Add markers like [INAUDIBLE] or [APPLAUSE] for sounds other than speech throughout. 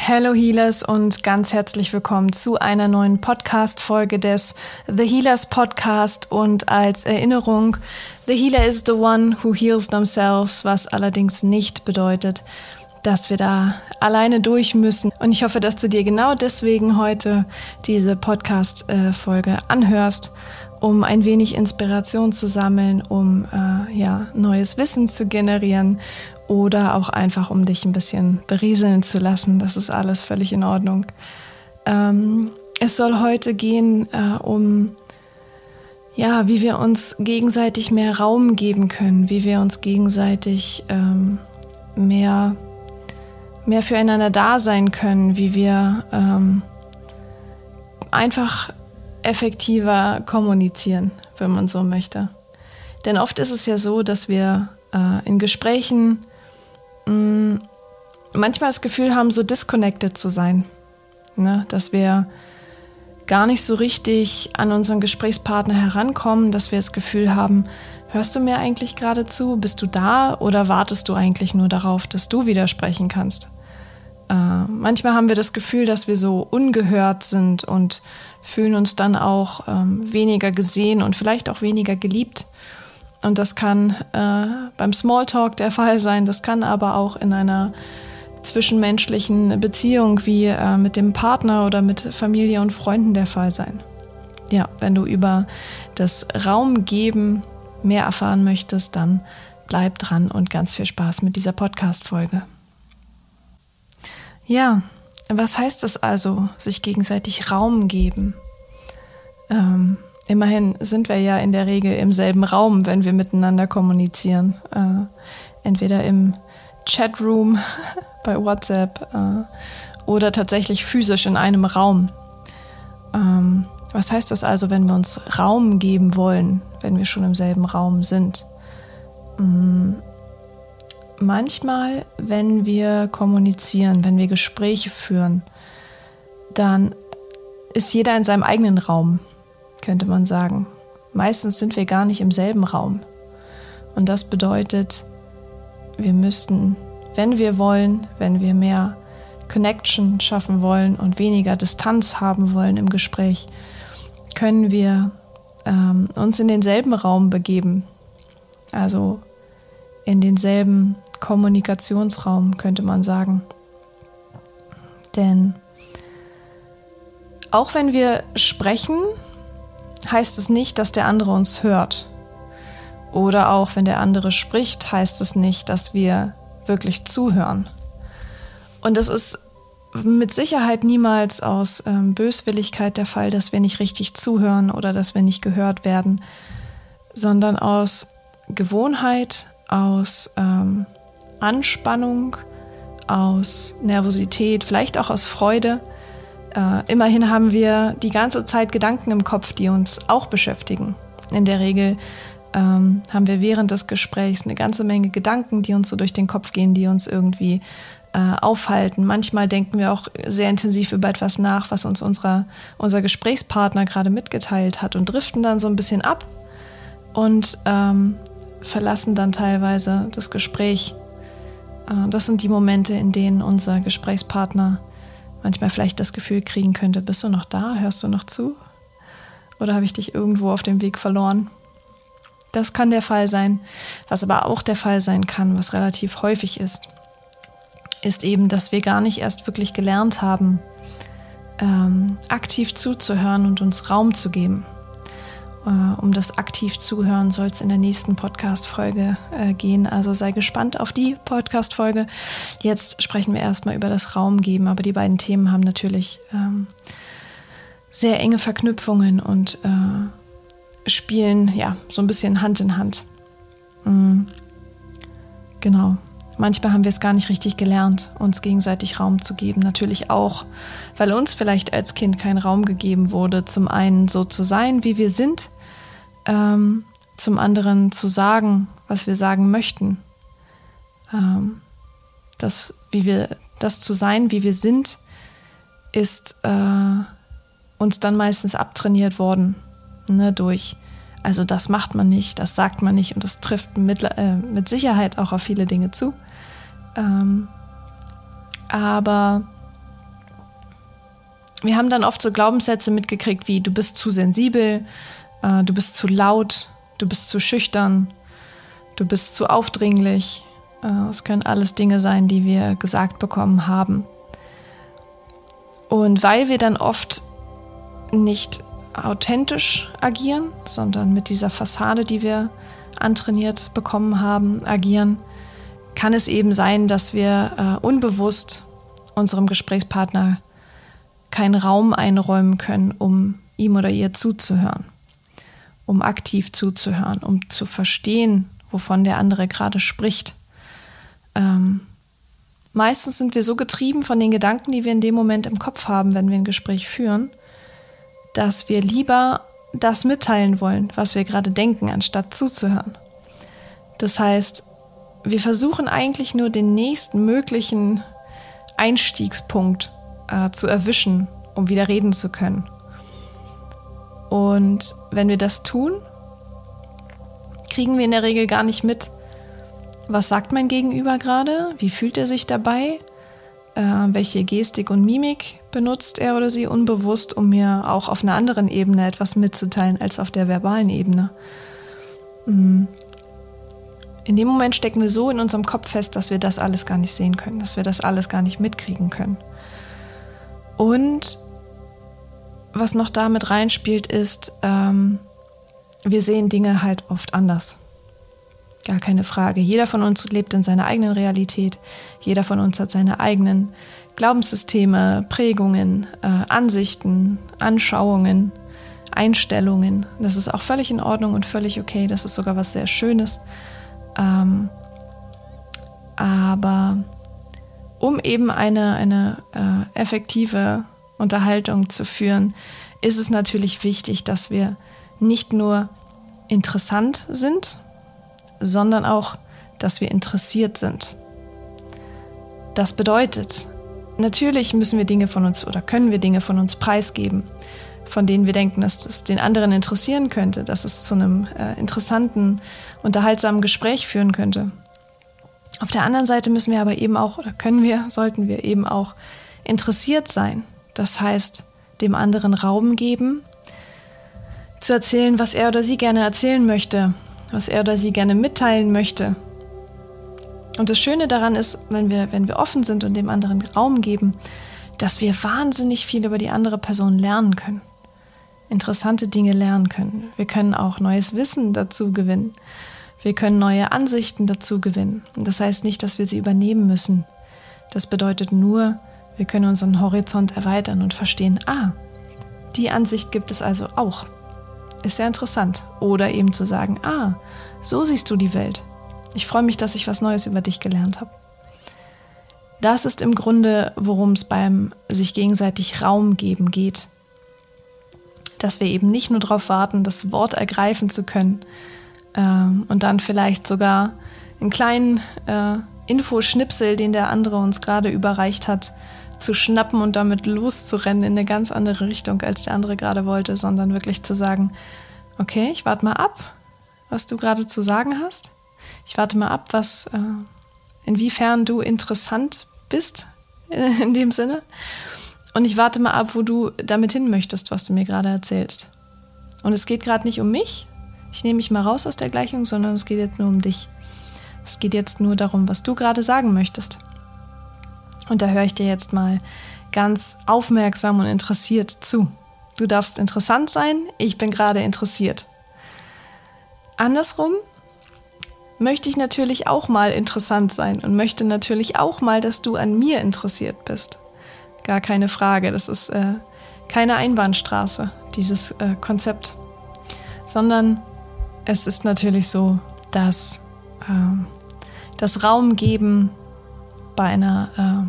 Hello Healers und ganz herzlich willkommen zu einer neuen Podcast-Folge des The Healers Podcast. Und als Erinnerung, The Healer is the one who heals themselves, was allerdings nicht bedeutet, dass wir da alleine durch müssen. Und ich hoffe, dass du dir genau deswegen heute diese Podcast-Folge anhörst, um ein wenig Inspiration zu sammeln, um äh, ja, neues Wissen zu generieren oder auch einfach, um dich ein bisschen berieseln zu lassen. Das ist alles völlig in Ordnung. Ähm, es soll heute gehen äh, um, ja, wie wir uns gegenseitig mehr Raum geben können, wie wir uns gegenseitig ähm, mehr, mehr füreinander da sein können, wie wir ähm, einfach effektiver kommunizieren, wenn man so möchte. Denn oft ist es ja so, dass wir äh, in Gesprächen mm, manchmal das Gefühl haben, so disconnected zu sein. Ne? Dass wir gar nicht so richtig an unseren Gesprächspartner herankommen, dass wir das Gefühl haben, hörst du mir eigentlich gerade zu? Bist du da oder wartest du eigentlich nur darauf, dass du widersprechen kannst? Äh, manchmal haben wir das Gefühl, dass wir so ungehört sind und fühlen uns dann auch ähm, weniger gesehen und vielleicht auch weniger geliebt. Und das kann äh, beim Smalltalk der Fall sein, das kann aber auch in einer zwischenmenschlichen Beziehung wie äh, mit dem Partner oder mit Familie und Freunden der Fall sein. Ja, wenn du über das Raumgeben mehr erfahren möchtest, dann bleib dran und ganz viel Spaß mit dieser Podcast-Folge. Ja, was heißt es also, sich gegenseitig Raum geben? Ähm, Immerhin sind wir ja in der Regel im selben Raum, wenn wir miteinander kommunizieren. Äh, entweder im Chatroom [LAUGHS] bei WhatsApp äh, oder tatsächlich physisch in einem Raum. Ähm, was heißt das also, wenn wir uns Raum geben wollen, wenn wir schon im selben Raum sind? Ähm, manchmal, wenn wir kommunizieren, wenn wir Gespräche führen, dann ist jeder in seinem eigenen Raum könnte man sagen. Meistens sind wir gar nicht im selben Raum. Und das bedeutet, wir müssten, wenn wir wollen, wenn wir mehr Connection schaffen wollen und weniger Distanz haben wollen im Gespräch, können wir ähm, uns in denselben Raum begeben. Also in denselben Kommunikationsraum, könnte man sagen. Denn auch wenn wir sprechen, heißt es nicht, dass der andere uns hört. Oder auch wenn der andere spricht, heißt es nicht, dass wir wirklich zuhören. Und es ist mit Sicherheit niemals aus ähm, Böswilligkeit der Fall, dass wir nicht richtig zuhören oder dass wir nicht gehört werden, sondern aus Gewohnheit, aus ähm, Anspannung, aus Nervosität, vielleicht auch aus Freude äh, immerhin haben wir die ganze Zeit Gedanken im Kopf, die uns auch beschäftigen. In der Regel ähm, haben wir während des Gesprächs eine ganze Menge Gedanken, die uns so durch den Kopf gehen, die uns irgendwie äh, aufhalten. Manchmal denken wir auch sehr intensiv über etwas nach, was uns unserer, unser Gesprächspartner gerade mitgeteilt hat und driften dann so ein bisschen ab und ähm, verlassen dann teilweise das Gespräch. Äh, das sind die Momente, in denen unser Gesprächspartner manchmal vielleicht das Gefühl kriegen könnte, bist du noch da? Hörst du noch zu? Oder habe ich dich irgendwo auf dem Weg verloren? Das kann der Fall sein. Was aber auch der Fall sein kann, was relativ häufig ist, ist eben, dass wir gar nicht erst wirklich gelernt haben, ähm, aktiv zuzuhören und uns Raum zu geben. Äh, um das aktiv zuhören soll es in der nächsten Podcast-Folge äh, gehen. Also sei gespannt auf die Podcast-Folge. Jetzt sprechen wir erstmal über das Raumgeben, aber die beiden Themen haben natürlich ähm, sehr enge Verknüpfungen und äh, spielen ja so ein bisschen Hand in Hand. Mhm. Genau. Manchmal haben wir es gar nicht richtig gelernt, uns gegenseitig Raum zu geben. Natürlich auch, weil uns vielleicht als Kind kein Raum gegeben wurde, zum einen so zu sein, wie wir sind, ähm, zum anderen zu sagen, was wir sagen möchten. Ähm, das, wie wir, das zu sein, wie wir sind, ist äh, uns dann meistens abtrainiert worden. Ne, durch, also das macht man nicht, das sagt man nicht und das trifft mit, äh, mit Sicherheit auch auf viele Dinge zu. Ähm, aber wir haben dann oft so Glaubenssätze mitgekriegt wie du bist zu sensibel, äh, du bist zu laut, du bist zu schüchtern, du bist zu aufdringlich. Äh, es können alles Dinge sein, die wir gesagt bekommen haben. Und weil wir dann oft nicht authentisch agieren, sondern mit dieser Fassade, die wir antrainiert bekommen haben, agieren, kann es eben sein, dass wir äh, unbewusst unserem Gesprächspartner keinen Raum einräumen können, um ihm oder ihr zuzuhören, um aktiv zuzuhören, um zu verstehen, wovon der andere gerade spricht. Ähm, meistens sind wir so getrieben von den Gedanken, die wir in dem Moment im Kopf haben, wenn wir ein Gespräch führen, dass wir lieber das mitteilen wollen, was wir gerade denken, anstatt zuzuhören. Das heißt, wir versuchen eigentlich nur den nächsten möglichen Einstiegspunkt äh, zu erwischen, um wieder reden zu können. Und wenn wir das tun, kriegen wir in der Regel gar nicht mit, was sagt mein Gegenüber gerade, wie fühlt er sich dabei, äh, welche Gestik und Mimik benutzt er oder sie unbewusst, um mir auch auf einer anderen Ebene etwas mitzuteilen als auf der verbalen Ebene. Mm. In dem Moment stecken wir so in unserem Kopf fest, dass wir das alles gar nicht sehen können, dass wir das alles gar nicht mitkriegen können. Und was noch damit reinspielt, ist, ähm, wir sehen Dinge halt oft anders. Gar keine Frage. Jeder von uns lebt in seiner eigenen Realität. Jeder von uns hat seine eigenen Glaubenssysteme, Prägungen, äh, Ansichten, Anschauungen, Einstellungen. Das ist auch völlig in Ordnung und völlig okay. Das ist sogar was sehr Schönes. Ähm, aber um eben eine, eine äh, effektive Unterhaltung zu führen, ist es natürlich wichtig, dass wir nicht nur interessant sind, sondern auch, dass wir interessiert sind. Das bedeutet, natürlich müssen wir Dinge von uns oder können wir Dinge von uns preisgeben, von denen wir denken, dass es den anderen interessieren könnte, dass es zu einem äh, interessanten, unterhaltsamen Gespräch führen könnte. Auf der anderen Seite müssen wir aber eben auch, oder können wir, sollten wir eben auch interessiert sein. Das heißt, dem anderen Raum geben, zu erzählen, was er oder sie gerne erzählen möchte, was er oder sie gerne mitteilen möchte. Und das Schöne daran ist, wenn wir, wenn wir offen sind und dem anderen Raum geben, dass wir wahnsinnig viel über die andere Person lernen können. Interessante Dinge lernen können. Wir können auch neues Wissen dazu gewinnen. Wir können neue Ansichten dazu gewinnen. Das heißt nicht, dass wir sie übernehmen müssen. Das bedeutet nur, wir können unseren Horizont erweitern und verstehen, ah, die Ansicht gibt es also auch. Ist sehr interessant. Oder eben zu sagen, ah, so siehst du die Welt. Ich freue mich, dass ich was Neues über dich gelernt habe. Das ist im Grunde, worum es beim sich gegenseitig Raum geben geht. Dass wir eben nicht nur darauf warten, das Wort ergreifen zu können, ähm, und dann vielleicht sogar einen kleinen äh, Infoschnipsel, den der andere uns gerade überreicht hat, zu schnappen und damit loszurennen in eine ganz andere Richtung, als der andere gerade wollte, sondern wirklich zu sagen, okay, ich warte mal ab, was du gerade zu sagen hast. Ich warte mal ab, was, äh, inwiefern du interessant bist [LAUGHS] in dem Sinne. Und ich warte mal ab, wo du damit hin möchtest, was du mir gerade erzählst. Und es geht gerade nicht um mich, ich nehme mich mal raus aus der Gleichung, sondern es geht jetzt nur um dich. Es geht jetzt nur darum, was du gerade sagen möchtest. Und da höre ich dir jetzt mal ganz aufmerksam und interessiert zu. Du darfst interessant sein, ich bin gerade interessiert. Andersrum möchte ich natürlich auch mal interessant sein und möchte natürlich auch mal, dass du an mir interessiert bist. Gar keine Frage, das ist äh, keine Einbahnstraße, dieses äh, Konzept, sondern es ist natürlich so, dass äh, das Raum geben bei einer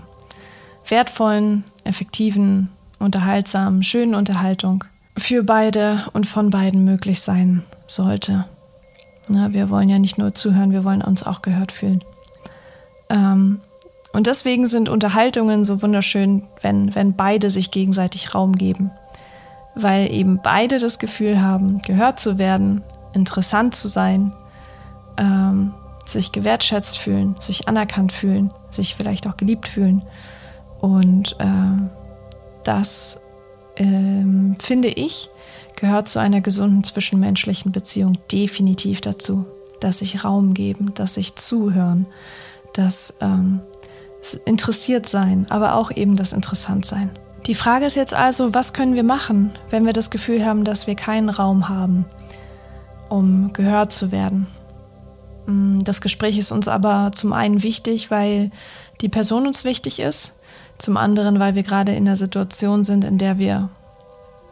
äh, wertvollen, effektiven, unterhaltsamen, schönen Unterhaltung für beide und von beiden möglich sein sollte. Na, wir wollen ja nicht nur zuhören, wir wollen uns auch gehört fühlen. Ähm, und deswegen sind Unterhaltungen so wunderschön, wenn, wenn beide sich gegenseitig Raum geben. Weil eben beide das Gefühl haben, gehört zu werden, interessant zu sein, ähm, sich gewertschätzt fühlen, sich anerkannt fühlen, sich vielleicht auch geliebt fühlen. Und äh, das ähm, finde ich, gehört zu einer gesunden zwischenmenschlichen Beziehung definitiv dazu, dass sich Raum geben, dass sich zuhören, dass ähm, interessiert sein, aber auch eben das interessant sein. Die Frage ist jetzt also, was können wir machen, wenn wir das Gefühl haben, dass wir keinen Raum haben, um gehört zu werden? Mm, das Gespräch ist uns aber zum einen wichtig, weil die Person uns wichtig ist, zum anderen, weil wir gerade in einer Situation sind, in der wir,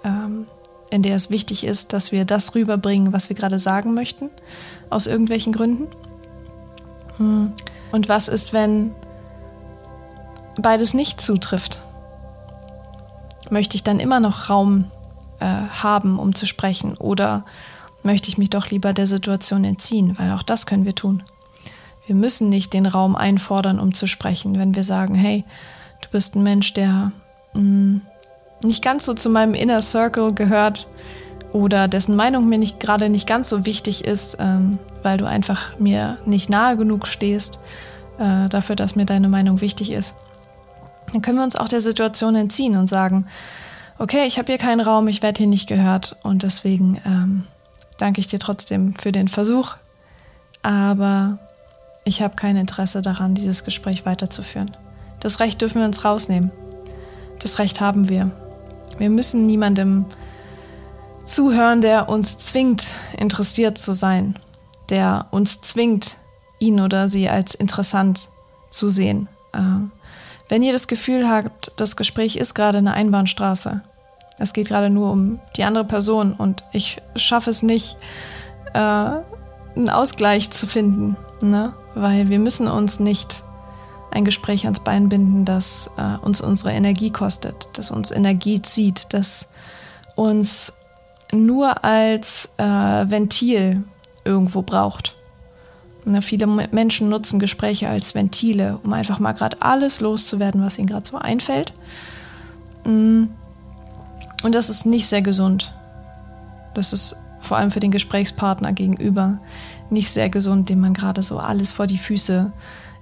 ähm, in der es wichtig ist, dass wir das rüberbringen, was wir gerade sagen möchten, aus irgendwelchen Gründen. Hm. Und was ist, wenn beides nicht zutrifft? Möchte ich dann immer noch Raum äh, haben, um zu sprechen? Oder möchte ich mich doch lieber der Situation entziehen? Weil auch das können wir tun. Wir müssen nicht den Raum einfordern, um zu sprechen. Wenn wir sagen, hey, du bist ein Mensch, der mh, mm, nicht ganz so zu meinem Inner Circle gehört oder dessen Meinung mir nicht gerade nicht ganz so wichtig ist, ähm, weil du einfach mir nicht nahe genug stehst äh, dafür, dass mir deine Meinung wichtig ist dann können wir uns auch der Situation entziehen und sagen, okay, ich habe hier keinen Raum, ich werde hier nicht gehört und deswegen ähm, danke ich dir trotzdem für den Versuch, aber ich habe kein Interesse daran, dieses Gespräch weiterzuführen. Das Recht dürfen wir uns rausnehmen. Das Recht haben wir. Wir müssen niemandem zuhören, der uns zwingt, interessiert zu sein, der uns zwingt, ihn oder sie als interessant zu sehen. Ähm, wenn ihr das Gefühl habt, das Gespräch ist gerade eine Einbahnstraße, es geht gerade nur um die andere Person und ich schaffe es nicht, äh, einen Ausgleich zu finden, ne? weil wir müssen uns nicht ein Gespräch ans Bein binden, das äh, uns unsere Energie kostet, das uns Energie zieht, das uns nur als äh, Ventil irgendwo braucht. Ne, viele Menschen nutzen Gespräche als Ventile, um einfach mal gerade alles loszuwerden, was ihnen gerade so einfällt. Mm. Und das ist nicht sehr gesund. Das ist vor allem für den Gesprächspartner gegenüber nicht sehr gesund, dem man gerade so alles vor die Füße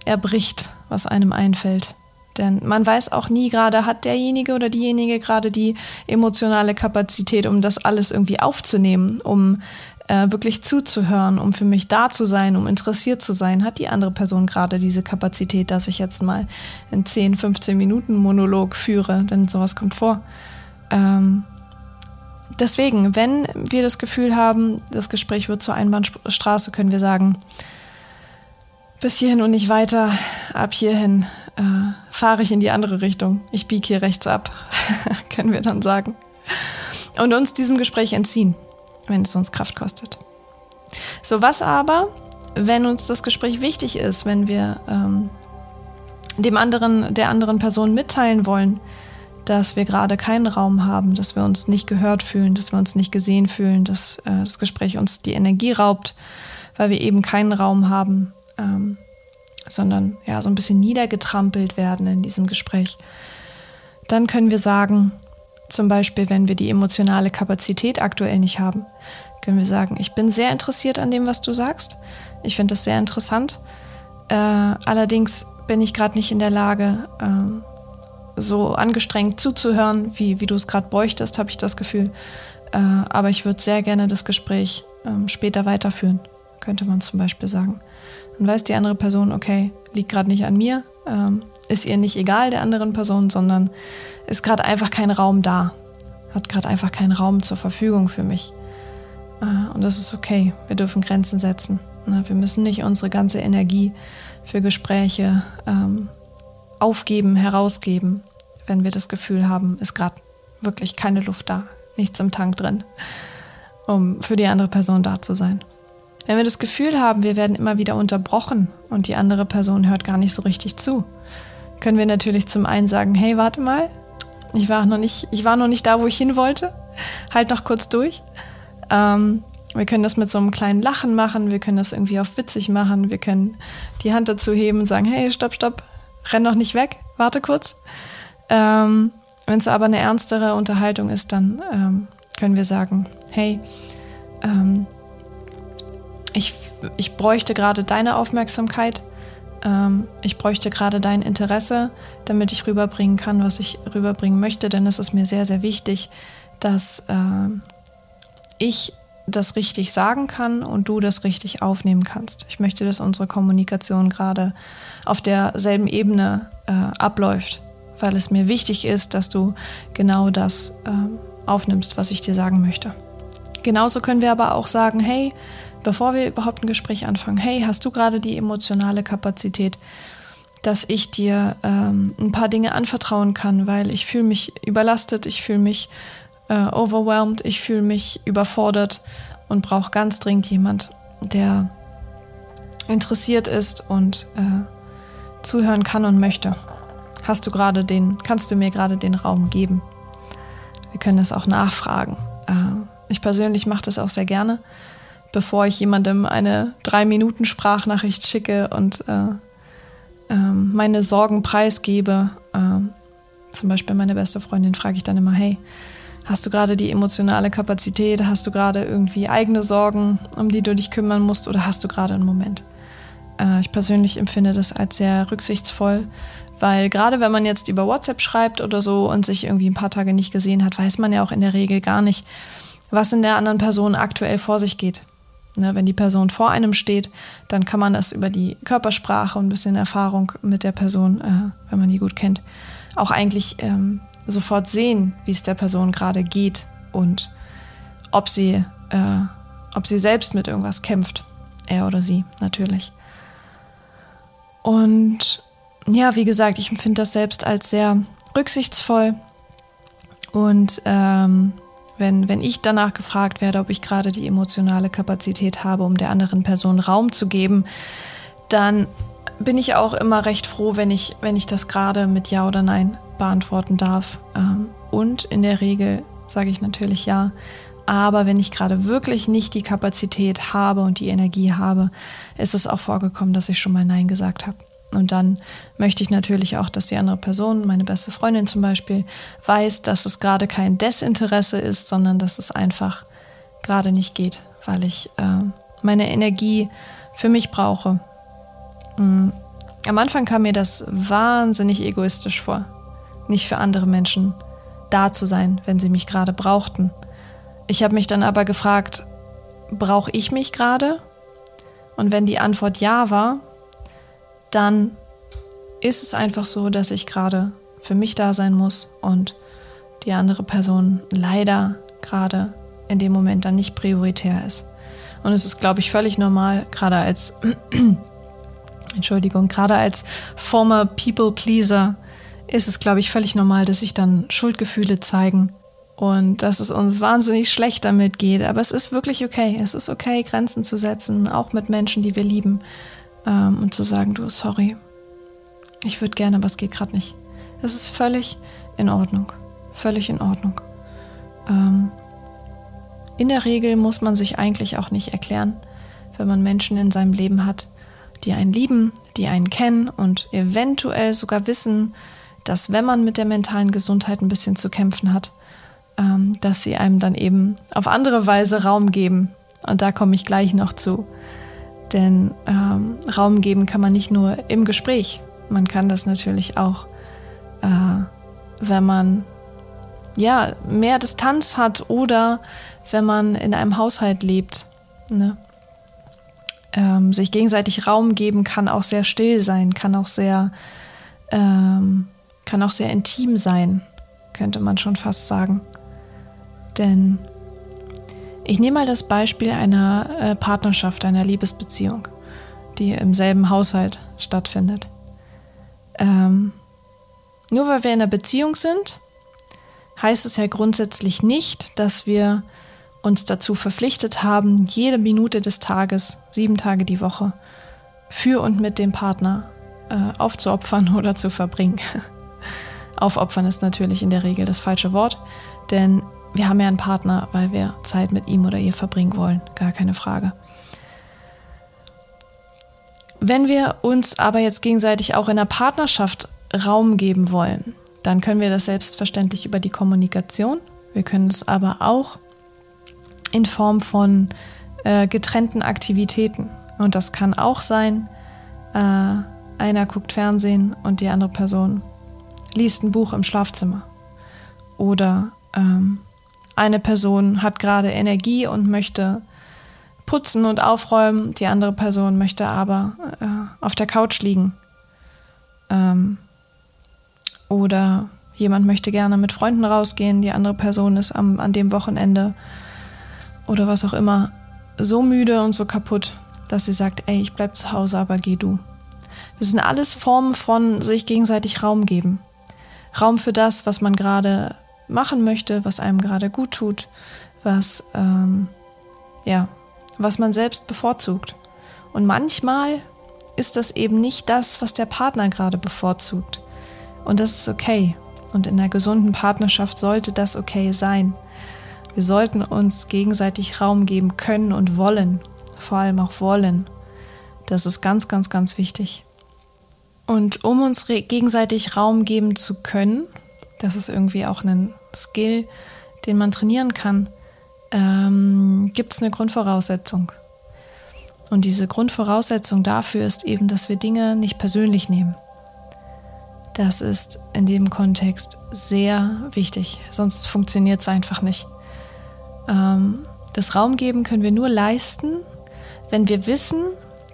erbricht, was einem einfällt. Denn man weiß auch nie gerade, hat derjenige oder diejenige gerade die emotionale Kapazität, um das alles irgendwie aufzunehmen, um äh, wirklich zuzuhören, um für mich da zu sein, um interessiert zu sein, hat die andere Person gerade diese Kapazität, dass ich jetzt mal in 10, 15 Minuten Monolog führe, denn sowas kommt vor. Ähm, deswegen, wenn wir das Gefühl haben, das Gespräch wird zur Einbahnstraße, können wir sagen, bis hierhin und nicht weiter, ab hierhin äh, fahre ich in die andere Richtung. Ich biege hier rechts ab, [LAUGHS] können wir dann sagen. Und uns diesem Gespräch entziehen wenn es uns Kraft kostet. So, was aber, wenn uns das Gespräch wichtig ist, wenn wir ähm, dem anderen, der anderen Person mitteilen wollen, dass wir gerade keinen Raum haben, dass wir uns nicht gehört fühlen, dass wir uns nicht gesehen fühlen, dass äh, das Gespräch uns die Energie raubt, weil wir eben keinen Raum haben, ähm, sondern ja so ein bisschen niedergetrampelt werden in diesem Gespräch. Dann können wir sagen, zum Beispiel, wenn wir die emotionale Kapazität aktuell nicht haben, können wir sagen, ich bin sehr interessiert an dem, was du sagst. Ich finde das sehr interessant. Äh, allerdings bin ich gerade nicht in der Lage, äh, so angestrengt zuzuhören, wie, wie du es gerade bräuchtest, habe ich das Gefühl. Äh, aber ich würde sehr gerne das Gespräch ähm, später weiterführen, könnte man zum Beispiel sagen. Dann weiß die andere Person, okay, liegt gerade nicht an mir, ähm, ist ihr nicht egal der anderen Person, sondern ist gerade einfach kein Raum da. Hat gerade einfach keinen Raum zur Verfügung für mich. Äh, und das ist okay. Wir dürfen Grenzen setzen. Ne, wir müssen nicht unsere ganze Energie für Gespräche ähm, aufgeben, herausgeben, wenn wir das Gefühl haben, ist gerade wirklich keine Luft da, nichts im Tank drin, um für die andere Person da zu sein. Wenn wir das Gefühl haben, wir werden immer wieder unterbrochen und die andere Person hört gar nicht so richtig zu, können wir natürlich zum einen sagen, hey, warte mal, ich war noch nicht, ich war noch nicht da, wo ich hin wollte. Halt noch kurz durch. Ähm, wir können das mit so einem kleinen Lachen machen, wir können das irgendwie auf witzig machen, wir können die Hand dazu heben und sagen, hey, stopp, stopp, renn noch nicht weg, warte kurz. Ähm, Wenn es aber eine ernstere Unterhaltung ist, dann ähm, können wir sagen, hey, ähm, ich, ich bräuchte gerade deine Aufmerksamkeit ähm, ich bräuchte gerade dein Interesse, damit ich rüberbringen kann, was ich rüberbringen möchte, denn es ist mir sehr, sehr wichtig, dass äh, ich das richtig sagen kann und du das richtig aufnehmen kannst. Ich möchte, dass unsere Kommunikation gerade auf derselben Ebene äh, abläuft, weil es mir wichtig ist, dass du genau das äh, aufnimmst, was ich dir sagen möchte. Genauso können wir aber auch sagen, hey, bevor wir überhaupt ein Gespräch anfangen, hey, hast du gerade die emotionale Kapazität, dass ich dir ähm, ein paar Dinge anvertrauen kann, weil ich fühle mich überlastet, ich fühle mich äh, overwhelmed, ich fühle mich überfordert und brauche ganz dringend jemand, der interessiert ist und äh, zuhören kann und möchte. Hast du gerade den, kannst du mir gerade den Raum geben? Wir können das auch nachfragen. Äh, ich persönlich mache das auch sehr gerne, bevor ich jemandem eine drei Minuten Sprachnachricht schicke und äh, äh, meine Sorgen preisgebe. Ähm, zum Beispiel meine beste Freundin frage ich dann immer, hey, Hast du gerade die emotionale Kapazität? Hast du gerade irgendwie eigene Sorgen, um die du dich kümmern musst? Oder hast du gerade einen Moment? Äh, ich persönlich empfinde das als sehr rücksichtsvoll, weil gerade wenn man jetzt über WhatsApp schreibt oder so und sich irgendwie ein paar Tage nicht gesehen hat, weiß man ja auch in der Regel gar nicht, was in der anderen Person aktuell vor sich geht. Ne, wenn die Person vor einem steht, dann kann man das über die Körpersprache und ein bisschen Erfahrung mit der Person, äh, wenn man die gut kennt, auch eigentlich ähm, sofort sehen, wie es der Person gerade geht und ob sie, äh, ob sie selbst mit irgendwas kämpft. Er oder sie, natürlich. Und ja, wie gesagt, ich empfinde das selbst als sehr rücksichtsvoll. Und ähm, wenn, wenn ich danach gefragt werde, ob ich gerade die emotionale Kapazität habe, um der anderen Person Raum zu geben, dann bin ich auch immer recht froh, wenn ich, wenn ich das gerade mit Ja oder Nein beantworten darf. Ähm, und in der Regel sage ich natürlich ja. Aber wenn ich gerade wirklich nicht die Kapazität habe und die Energie habe, ist es auch vorgekommen, dass ich schon mal Nein gesagt habe. Und dann möchte ich natürlich auch, dass die andere Person, meine beste Freundin zum Beispiel, weiß, dass es gerade kein Desinteresse ist, sondern dass es einfach gerade nicht geht, weil ich äh, meine Energie für mich brauche. Mhm. Am Anfang kam mir das wahnsinnig egoistisch vor nicht für andere Menschen da zu sein, wenn sie mich gerade brauchten. Ich habe mich dann aber gefragt, brauche ich mich gerade? Und wenn die Antwort ja war, dann ist es einfach so, dass ich gerade für mich da sein muss und die andere Person leider gerade in dem Moment dann nicht prioritär ist. Und es ist, glaube ich, völlig normal, gerade als, [CLEARS THROAT] Entschuldigung, gerade als former People Pleaser, ist es, glaube ich, völlig normal, dass sich dann Schuldgefühle zeigen und dass es uns wahnsinnig schlecht damit geht. Aber es ist wirklich okay. Es ist okay, Grenzen zu setzen, auch mit Menschen, die wir lieben, ähm, und zu sagen, du, sorry, ich würde gerne, aber es geht gerade nicht. Es ist völlig in Ordnung. Völlig in Ordnung. Ähm, in der Regel muss man sich eigentlich auch nicht erklären, wenn man Menschen in seinem Leben hat, die einen lieben, die einen kennen und eventuell sogar wissen, dass wenn man mit der mentalen Gesundheit ein bisschen zu kämpfen hat, ähm, dass sie einem dann eben auf andere Weise Raum geben. Und da komme ich gleich noch zu. Denn ähm, Raum geben kann man nicht nur im Gespräch, man kann das natürlich auch, äh, wenn man ja mehr Distanz hat oder wenn man in einem Haushalt lebt. Ne? Ähm, sich gegenseitig Raum geben kann auch sehr still sein, kann auch sehr ähm, kann auch sehr intim sein, könnte man schon fast sagen. Denn ich nehme mal das Beispiel einer äh, Partnerschaft, einer Liebesbeziehung, die im selben Haushalt stattfindet. Ähm, nur weil wir in einer Beziehung sind, heißt es ja grundsätzlich nicht, dass wir uns dazu verpflichtet haben, jede Minute des Tages, sieben Tage die Woche, für und mit dem Partner äh, aufzuopfern oder zu verbringen. [LAUGHS] Aufopfern ist natürlich in der Regel das falsche Wort, denn wir haben ja einen Partner, weil wir Zeit mit ihm oder ihr verbringen wollen, gar keine Frage. Wenn wir uns aber jetzt gegenseitig auch in der Partnerschaft Raum geben wollen, dann können wir das selbstverständlich über die Kommunikation. Wir können es aber auch in Form von äh, getrennten Aktivitäten. Und das kann auch sein, äh, einer guckt Fernsehen und die andere Person liest ein Buch im Schlafzimmer. Oder ähm, eine Person hat gerade Energie und möchte putzen und aufräumen, die andere Person möchte aber äh, auf der Couch liegen. Ähm, oder jemand möchte gerne mit Freunden rausgehen, die andere Person ist am, an dem Wochenende oder was auch immer so müde und so kaputt, dass sie sagt, ey, ich bleib zu Hause, aber geh du. Das sind alles Formen von sich gegenseitig Raum geben. Raum für das, was man gerade machen möchte, was einem gerade gut tut, was, ähm, ja, was man selbst bevorzugt. Und manchmal ist das eben nicht das, was der Partner gerade bevorzugt. Und das ist okay. Und in einer gesunden Partnerschaft sollte das okay sein. Wir sollten uns gegenseitig Raum geben können und wollen. Vor allem auch wollen. Das ist ganz, ganz, ganz wichtig. Und um uns gegenseitig Raum geben zu können, das ist irgendwie auch ein Skill, den man trainieren kann, ähm, gibt es eine Grundvoraussetzung. Und diese Grundvoraussetzung dafür ist eben, dass wir Dinge nicht persönlich nehmen. Das ist in dem Kontext sehr wichtig, sonst funktioniert es einfach nicht. Ähm, das Raum geben können wir nur leisten, wenn wir wissen,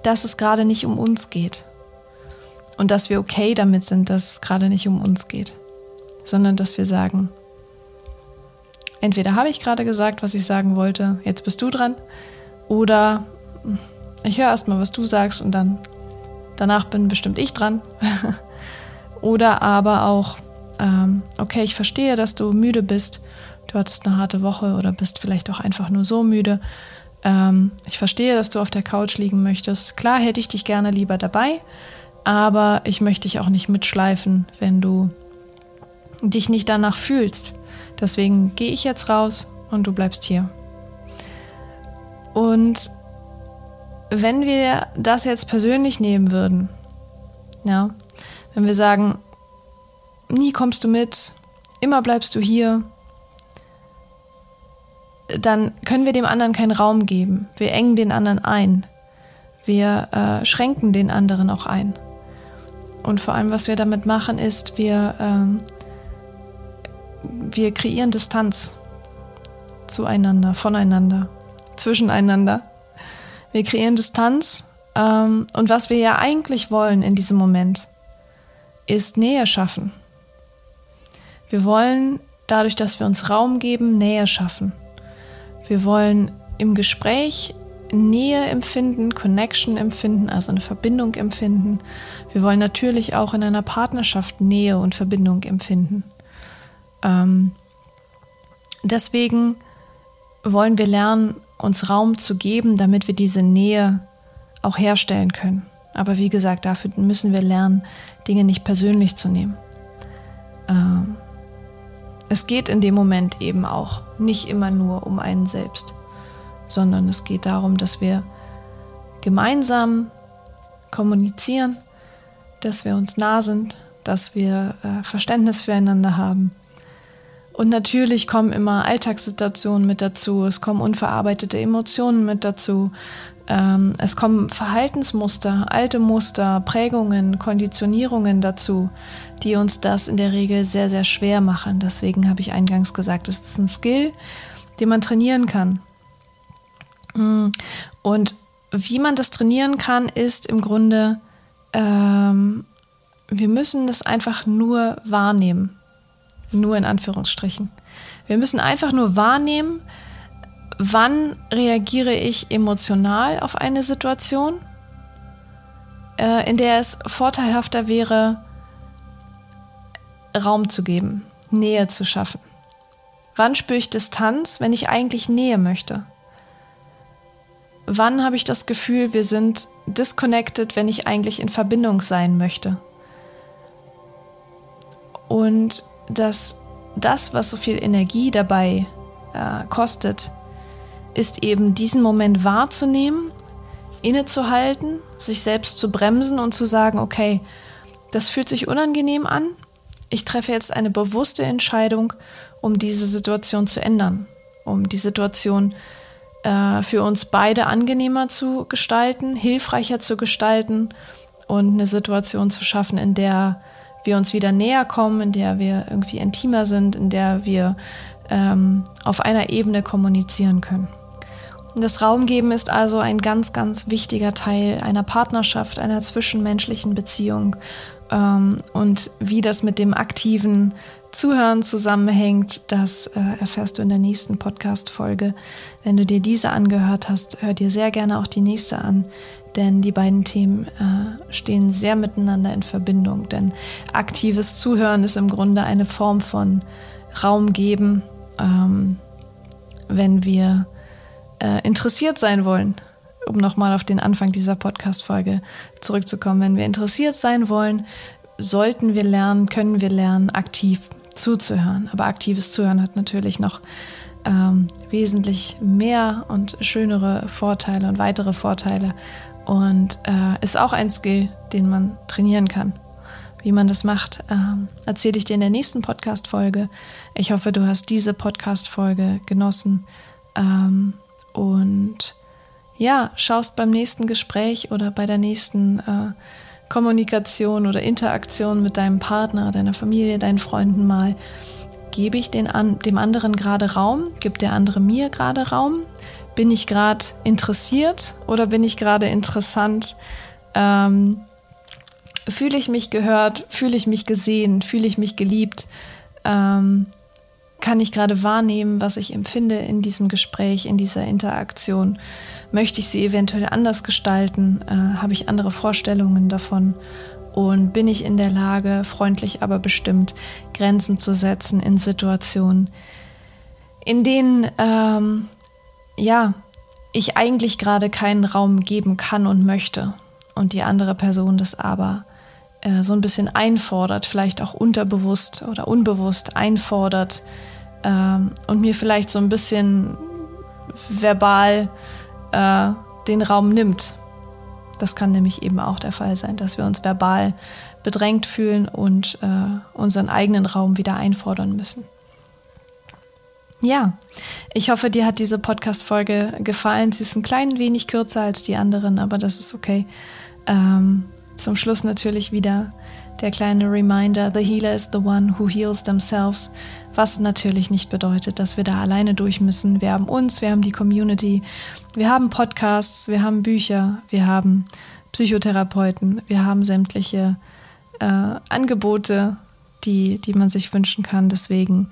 dass es gerade nicht um uns geht. Und dass wir okay damit sind, dass es gerade nicht um uns geht. Sondern dass wir sagen, entweder habe ich gerade gesagt, was ich sagen wollte, jetzt bist du dran, oder ich höre erstmal, was du sagst und dann danach bin bestimmt ich dran. [LAUGHS] oder aber auch, ähm, okay, ich verstehe, dass du müde bist, du hattest eine harte Woche oder bist vielleicht auch einfach nur so müde. Ähm, ich verstehe, dass du auf der Couch liegen möchtest. Klar hätte ich dich gerne lieber dabei, aber ich möchte dich auch nicht mitschleifen, wenn du dich nicht danach fühlst. Deswegen gehe ich jetzt raus und du bleibst hier. Und wenn wir das jetzt persönlich nehmen würden, ja, wenn wir sagen, nie kommst du mit, immer bleibst du hier, dann können wir dem anderen keinen Raum geben. Wir engen den anderen ein. Wir äh, schränken den anderen auch ein. Und vor allem, was wir damit machen, ist, wir ähm, wir kreieren Distanz zueinander, voneinander, zwischeneinander. Wir kreieren Distanz ähm, und was wir ja eigentlich wollen in diesem Moment, ist Nähe schaffen. Wir wollen dadurch, dass wir uns Raum geben, Nähe schaffen. Wir wollen im Gespräch Nähe empfinden, Connection empfinden, also eine Verbindung empfinden. Wir wollen natürlich auch in einer Partnerschaft Nähe und Verbindung empfinden. Ähm, deswegen wollen wir lernen, uns Raum zu geben, damit wir diese Nähe auch herstellen können. Aber wie gesagt, dafür müssen wir lernen, Dinge nicht persönlich zu nehmen. Ähm, es geht in dem Moment eben auch nicht immer nur um einen selbst, sondern es geht darum, dass wir gemeinsam kommunizieren, dass wir uns nah sind, dass wir äh, Verständnis füreinander haben und natürlich kommen immer Alltagssituationen mit dazu, es kommen unverarbeitete Emotionen mit dazu, ähm, es kommen Verhaltensmuster, alte Muster, Prägungen, Konditionierungen dazu, die uns das in der Regel sehr, sehr schwer machen. Deswegen habe ich eingangs gesagt, es ist ein Skill, den man trainieren kann. Mm. Und wie man das trainieren kann, ist im Grunde, ähm, wir müssen das einfach nur wahrnehmen. Nur in Anführungsstrichen. Wir müssen einfach nur wahrnehmen, wann reagiere ich emotional auf eine Situation, äh, in der es vorteilhafter wäre, Raum zu geben, Nähe zu schaffen. Wann spüre ich Distanz, wenn ich eigentlich Nähe möchte? Wann habe ich das Gefühl, wir sind disconnected, wenn ich eigentlich in Verbindung sein möchte? Und dass das, was so viel Energie dabei äh, kostet, ist eben diesen Moment wahrzunehmen, innezuhalten, sich selbst zu bremsen und zu sagen, okay, das fühlt sich unangenehm an, ich treffe jetzt eine bewusste Entscheidung, um diese Situation zu ändern, um die Situation äh, für uns beide angenehmer zu gestalten, hilfreicher zu gestalten und eine Situation zu schaffen, in der wir uns wieder näher kommen, in der wir irgendwie intimer sind, in der wir ähm, auf einer Ebene kommunizieren können. Das Raumgeben ist also ein ganz, ganz wichtiger Teil einer Partnerschaft, einer zwischenmenschlichen Beziehung. Ähm, und wie das mit dem aktiven Zuhören zusammenhängt, das äh, erfährst du in der nächsten Podcast-Folge. Wenn du dir diese angehört hast, hör dir sehr gerne auch die nächste an, denn die beiden Themen äh, stehen sehr miteinander in Verbindung. Denn aktives Zuhören ist im Grunde eine Form von Raum geben, ähm, wenn wir äh, interessiert sein wollen, um nochmal auf den Anfang dieser Podcast-Folge zurückzukommen. Wenn wir interessiert sein wollen, sollten wir lernen, können wir lernen, aktiv zuzuhören. Aber aktives Zuhören hat natürlich noch ähm, wesentlich mehr und schönere Vorteile und weitere Vorteile und äh, ist auch ein Skill, den man trainieren kann. Wie man das macht, ähm, erzähle ich dir in der nächsten Podcast-Folge. Ich hoffe, du hast diese Podcast-Folge genossen ähm, und ja, schaust beim nächsten Gespräch oder bei der nächsten äh, Kommunikation oder Interaktion mit deinem Partner, deiner Familie, deinen Freunden mal, gebe ich den an, dem anderen gerade Raum? Gibt der andere mir gerade Raum? Bin ich gerade interessiert oder bin ich gerade interessant? Ähm, fühle ich mich gehört? Fühle ich mich gesehen? Fühle ich mich geliebt? Ähm, kann ich gerade wahrnehmen, was ich empfinde in diesem Gespräch, in dieser Interaktion? Möchte ich sie eventuell anders gestalten? Äh, Habe ich andere Vorstellungen davon? Und bin ich in der Lage, freundlich aber bestimmt Grenzen zu setzen in Situationen, in denen ähm, ja ich eigentlich gerade keinen Raum geben kann und möchte und die andere Person das aber äh, so ein bisschen einfordert, vielleicht auch unterbewusst oder unbewusst einfordert ähm, und mir vielleicht so ein bisschen verbal äh, den Raum nimmt. Das kann nämlich eben auch der Fall sein, dass wir uns verbal bedrängt fühlen und äh, unseren eigenen Raum wieder einfordern müssen. Ja, ich hoffe, dir hat diese Podcast-Folge gefallen. Sie ist ein klein wenig kürzer als die anderen, aber das ist okay. Ähm, zum Schluss natürlich wieder der kleine Reminder, the healer is the one who heals themselves, was natürlich nicht bedeutet, dass wir da alleine durch müssen. Wir haben uns, wir haben die Community, wir haben Podcasts, wir haben Bücher, wir haben Psychotherapeuten, wir haben sämtliche äh, Angebote, die, die man sich wünschen kann. Deswegen,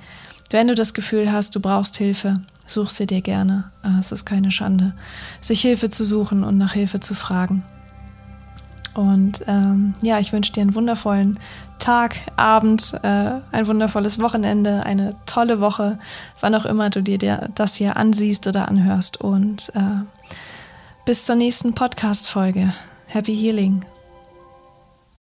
wenn du das Gefühl hast, du brauchst Hilfe, such sie dir gerne. Äh, es ist keine Schande, sich Hilfe zu suchen und nach Hilfe zu fragen. Und ähm, ja, ich wünsche dir einen wundervollen Tag, Abend, äh, ein wundervolles Wochenende, eine tolle Woche, wann auch immer du dir das hier ansiehst oder anhörst. Und äh, bis zur nächsten Podcast-Folge. Happy Healing.